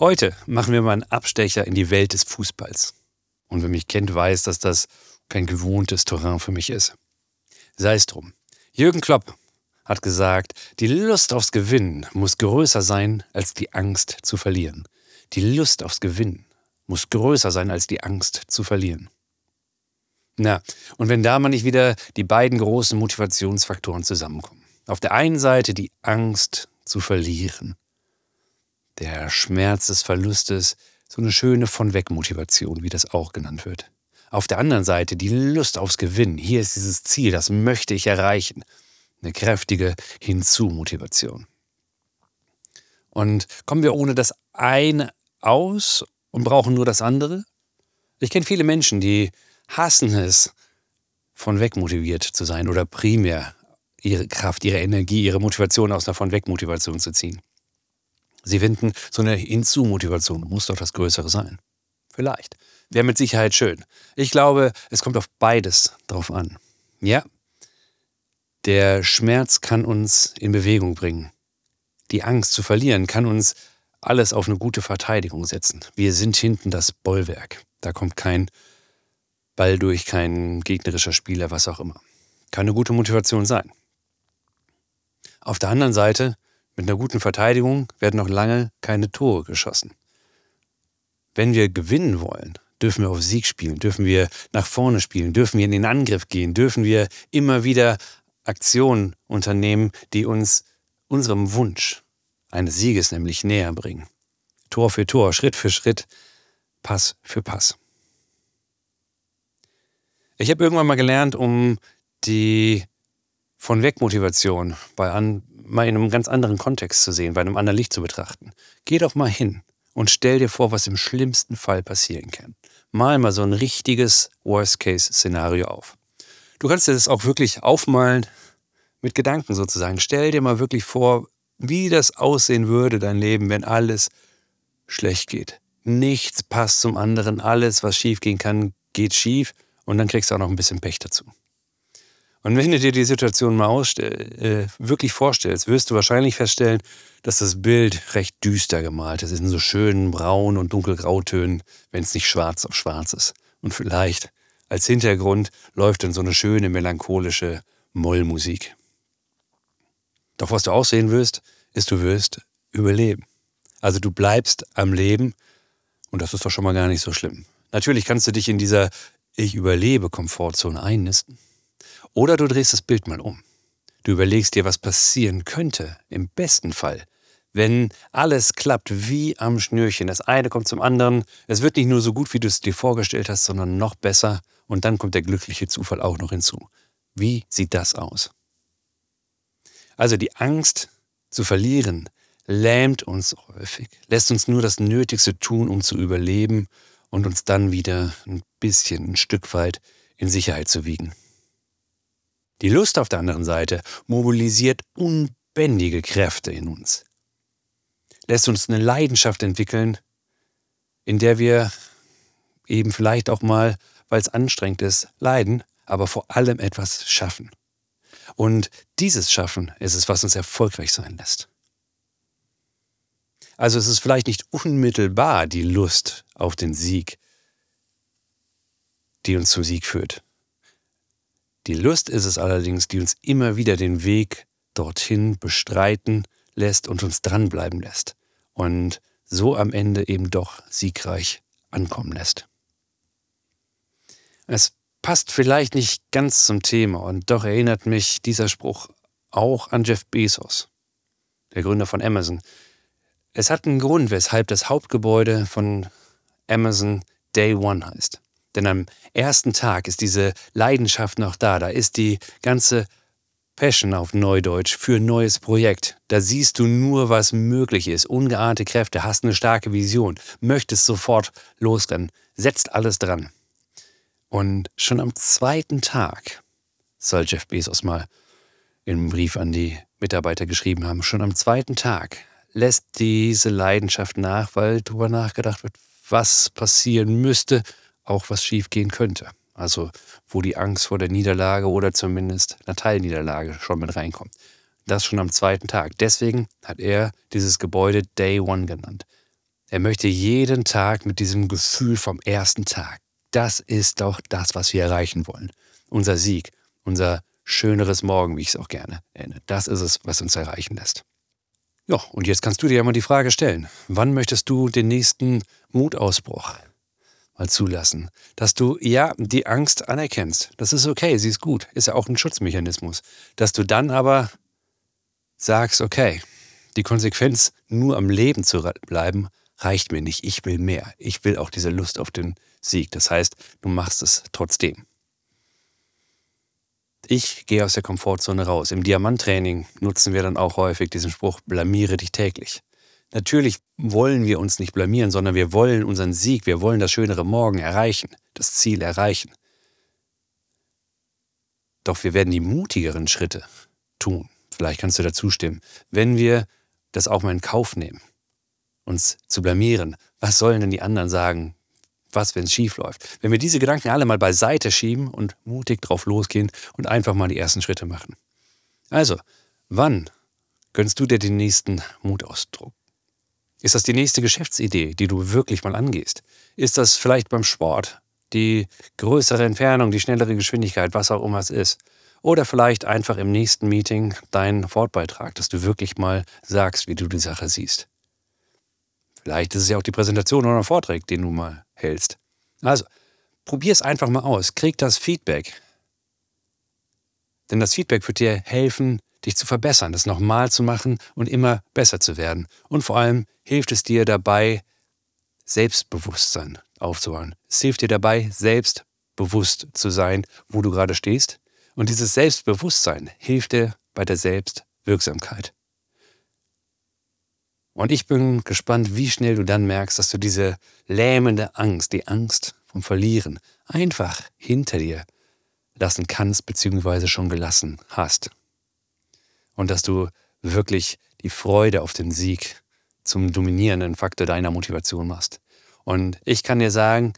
Heute machen wir mal einen Abstecher in die Welt des Fußballs. Und wer mich kennt, weiß, dass das kein gewohntes Terrain für mich ist. Sei es drum. Jürgen Klopp hat gesagt, die Lust aufs Gewinnen muss größer sein als die Angst zu verlieren. Die Lust aufs Gewinnen muss größer sein als die Angst zu verlieren. Na, und wenn da mal nicht wieder die beiden großen Motivationsfaktoren zusammenkommen. Auf der einen Seite die Angst zu verlieren der Schmerz des Verlustes, so eine schöne von weg Motivation, wie das auch genannt wird. Auf der anderen Seite die Lust aufs Gewinnen. Hier ist dieses Ziel, das möchte ich erreichen. Eine kräftige Hinzu-Motivation. Und kommen wir ohne das eine aus und brauchen nur das andere? Ich kenne viele Menschen, die hassen es, von weg motiviert zu sein oder primär ihre Kraft, ihre Energie, ihre Motivation aus einer von weg Motivation zu ziehen. Sie finden, so eine Hinzu-Motivation muss doch das Größere sein. Vielleicht. Wäre mit Sicherheit schön. Ich glaube, es kommt auf beides drauf an. Ja, der Schmerz kann uns in Bewegung bringen. Die Angst zu verlieren kann uns alles auf eine gute Verteidigung setzen. Wir sind hinten das Bollwerk. Da kommt kein Ball durch, kein gegnerischer Spieler, was auch immer. Kann eine gute Motivation sein. Auf der anderen Seite mit einer guten Verteidigung werden noch lange keine Tore geschossen. Wenn wir gewinnen wollen, dürfen wir auf Sieg spielen, dürfen wir nach vorne spielen, dürfen wir in den Angriff gehen, dürfen wir immer wieder Aktionen unternehmen, die uns unserem Wunsch eines Sieges nämlich näher bringen. Tor für Tor, Schritt für Schritt, Pass für Pass. Ich habe irgendwann mal gelernt, um die von Wegmotivation bei, an, mal in einem ganz anderen Kontext zu sehen, bei einem anderen Licht zu betrachten. Geh doch mal hin und stell dir vor, was im schlimmsten Fall passieren kann. Mal mal so ein richtiges Worst-Case-Szenario auf. Du kannst dir das auch wirklich aufmalen mit Gedanken sozusagen. Stell dir mal wirklich vor, wie das aussehen würde, dein Leben, wenn alles schlecht geht. Nichts passt zum anderen, alles, was schief gehen kann, geht schief und dann kriegst du auch noch ein bisschen Pech dazu. Und wenn du dir die Situation mal äh, wirklich vorstellst, wirst du wahrscheinlich feststellen, dass das Bild recht düster gemalt ist, in so schönen braun und dunkelgrautönen, wenn es nicht schwarz auf schwarz ist. Und vielleicht als Hintergrund läuft dann so eine schöne melancholische Mollmusik. Doch was du auch sehen wirst, ist, du wirst überleben. Also du bleibst am Leben und das ist doch schon mal gar nicht so schlimm. Natürlich kannst du dich in dieser Ich überlebe Komfortzone einnisten. Oder du drehst das Bild mal um. Du überlegst dir, was passieren könnte, im besten Fall, wenn alles klappt wie am Schnürchen. Das eine kommt zum anderen. Es wird nicht nur so gut, wie du es dir vorgestellt hast, sondern noch besser. Und dann kommt der glückliche Zufall auch noch hinzu. Wie sieht das aus? Also die Angst zu verlieren lähmt uns häufig, lässt uns nur das Nötigste tun, um zu überleben und uns dann wieder ein bisschen, ein Stück weit in Sicherheit zu wiegen. Die Lust auf der anderen Seite mobilisiert unbändige Kräfte in uns, lässt uns eine Leidenschaft entwickeln, in der wir eben vielleicht auch mal, weil es anstrengend ist, leiden, aber vor allem etwas schaffen. Und dieses Schaffen ist es, was uns erfolgreich sein lässt. Also es ist vielleicht nicht unmittelbar die Lust auf den Sieg, die uns zum Sieg führt. Die Lust ist es allerdings, die uns immer wieder den Weg dorthin bestreiten lässt und uns dranbleiben lässt und so am Ende eben doch siegreich ankommen lässt. Es passt vielleicht nicht ganz zum Thema und doch erinnert mich dieser Spruch auch an Jeff Bezos, der Gründer von Amazon. Es hat einen Grund, weshalb das Hauptgebäude von Amazon Day One heißt. Denn am ersten Tag ist diese Leidenschaft noch da. Da ist die ganze Passion auf Neudeutsch für ein neues Projekt. Da siehst du nur, was möglich ist. Ungeahnte Kräfte, hast eine starke Vision, möchtest sofort losrennen, setzt alles dran. Und schon am zweiten Tag soll Jeff Bezos mal im Brief an die Mitarbeiter geschrieben haben, schon am zweiten Tag lässt diese Leidenschaft nach, weil darüber nachgedacht wird, was passieren müsste, auch was schiefgehen könnte. Also wo die Angst vor der Niederlage oder zumindest einer Teilniederlage schon mit reinkommt. Das schon am zweiten Tag. Deswegen hat er dieses Gebäude Day One genannt. Er möchte jeden Tag mit diesem Gefühl vom ersten Tag. Das ist doch das, was wir erreichen wollen. Unser Sieg, unser schöneres Morgen, wie ich es auch gerne nenne. Das ist es, was uns erreichen lässt. Ja, und jetzt kannst du dir ja mal die Frage stellen, wann möchtest du den nächsten Mutausbruch mal zulassen. Dass du, ja, die Angst anerkennst. Das ist okay, sie ist gut. Ist ja auch ein Schutzmechanismus. Dass du dann aber sagst, okay, die Konsequenz, nur am Leben zu bleiben, reicht mir nicht. Ich will mehr. Ich will auch diese Lust auf den Sieg. Das heißt, du machst es trotzdem. Ich gehe aus der Komfortzone raus. Im Diamanttraining nutzen wir dann auch häufig diesen Spruch, blamiere dich täglich. Natürlich wollen wir uns nicht blamieren, sondern wir wollen unseren Sieg, wir wollen das schönere Morgen erreichen, das Ziel erreichen. Doch wir werden die mutigeren Schritte tun. Vielleicht kannst du dazu stimmen, wenn wir das auch mal in Kauf nehmen, uns zu blamieren. Was sollen denn die anderen sagen? Was, wenn es schief läuft? Wenn wir diese Gedanken alle mal beiseite schieben und mutig drauf losgehen und einfach mal die ersten Schritte machen. Also, wann gönnst du dir den nächsten Mutausdruck? Ist das die nächste Geschäftsidee, die du wirklich mal angehst? Ist das vielleicht beim Sport die größere Entfernung, die schnellere Geschwindigkeit, was auch immer es ist? Oder vielleicht einfach im nächsten Meeting dein Wortbeitrag, dass du wirklich mal sagst, wie du die Sache siehst. Vielleicht ist es ja auch die Präsentation oder ein Vortrag, den du mal hältst. Also, probier es einfach mal aus, krieg das Feedback. Denn das Feedback wird dir helfen, dich zu verbessern, das nochmal zu machen und immer besser zu werden. Und vor allem hilft es dir dabei, Selbstbewusstsein aufzubauen. Es hilft dir dabei, selbstbewusst zu sein, wo du gerade stehst. Und dieses Selbstbewusstsein hilft dir bei der Selbstwirksamkeit. Und ich bin gespannt, wie schnell du dann merkst, dass du diese lähmende Angst, die Angst vom Verlieren, einfach hinter dir lassen kannst, beziehungsweise schon gelassen hast und dass du wirklich die Freude auf den Sieg zum dominierenden Faktor deiner Motivation machst. Und ich kann dir sagen,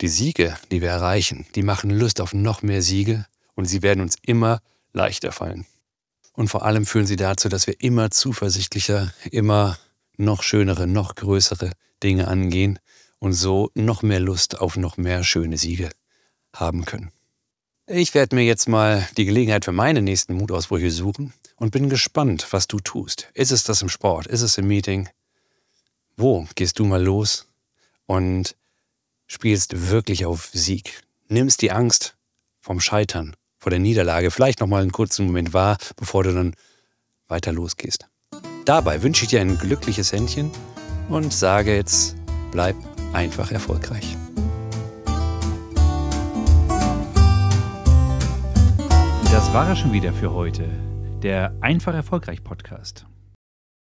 die Siege, die wir erreichen, die machen Lust auf noch mehr Siege und sie werden uns immer leichter fallen. Und vor allem führen sie dazu, dass wir immer zuversichtlicher, immer noch schönere, noch größere Dinge angehen und so noch mehr Lust auf noch mehr schöne Siege haben können. Ich werde mir jetzt mal die Gelegenheit für meine nächsten Mutausbrüche suchen und bin gespannt, was du tust. Ist es das im Sport? Ist es im Meeting? Wo gehst du mal los und spielst wirklich auf Sieg? Nimmst die Angst vom Scheitern, vor der Niederlage vielleicht noch mal einen kurzen Moment wahr, bevor du dann weiter losgehst. Dabei wünsche ich dir ein glückliches Händchen und sage jetzt, bleib einfach erfolgreich. War er schon wieder für heute. Der Einfach Erfolgreich Podcast.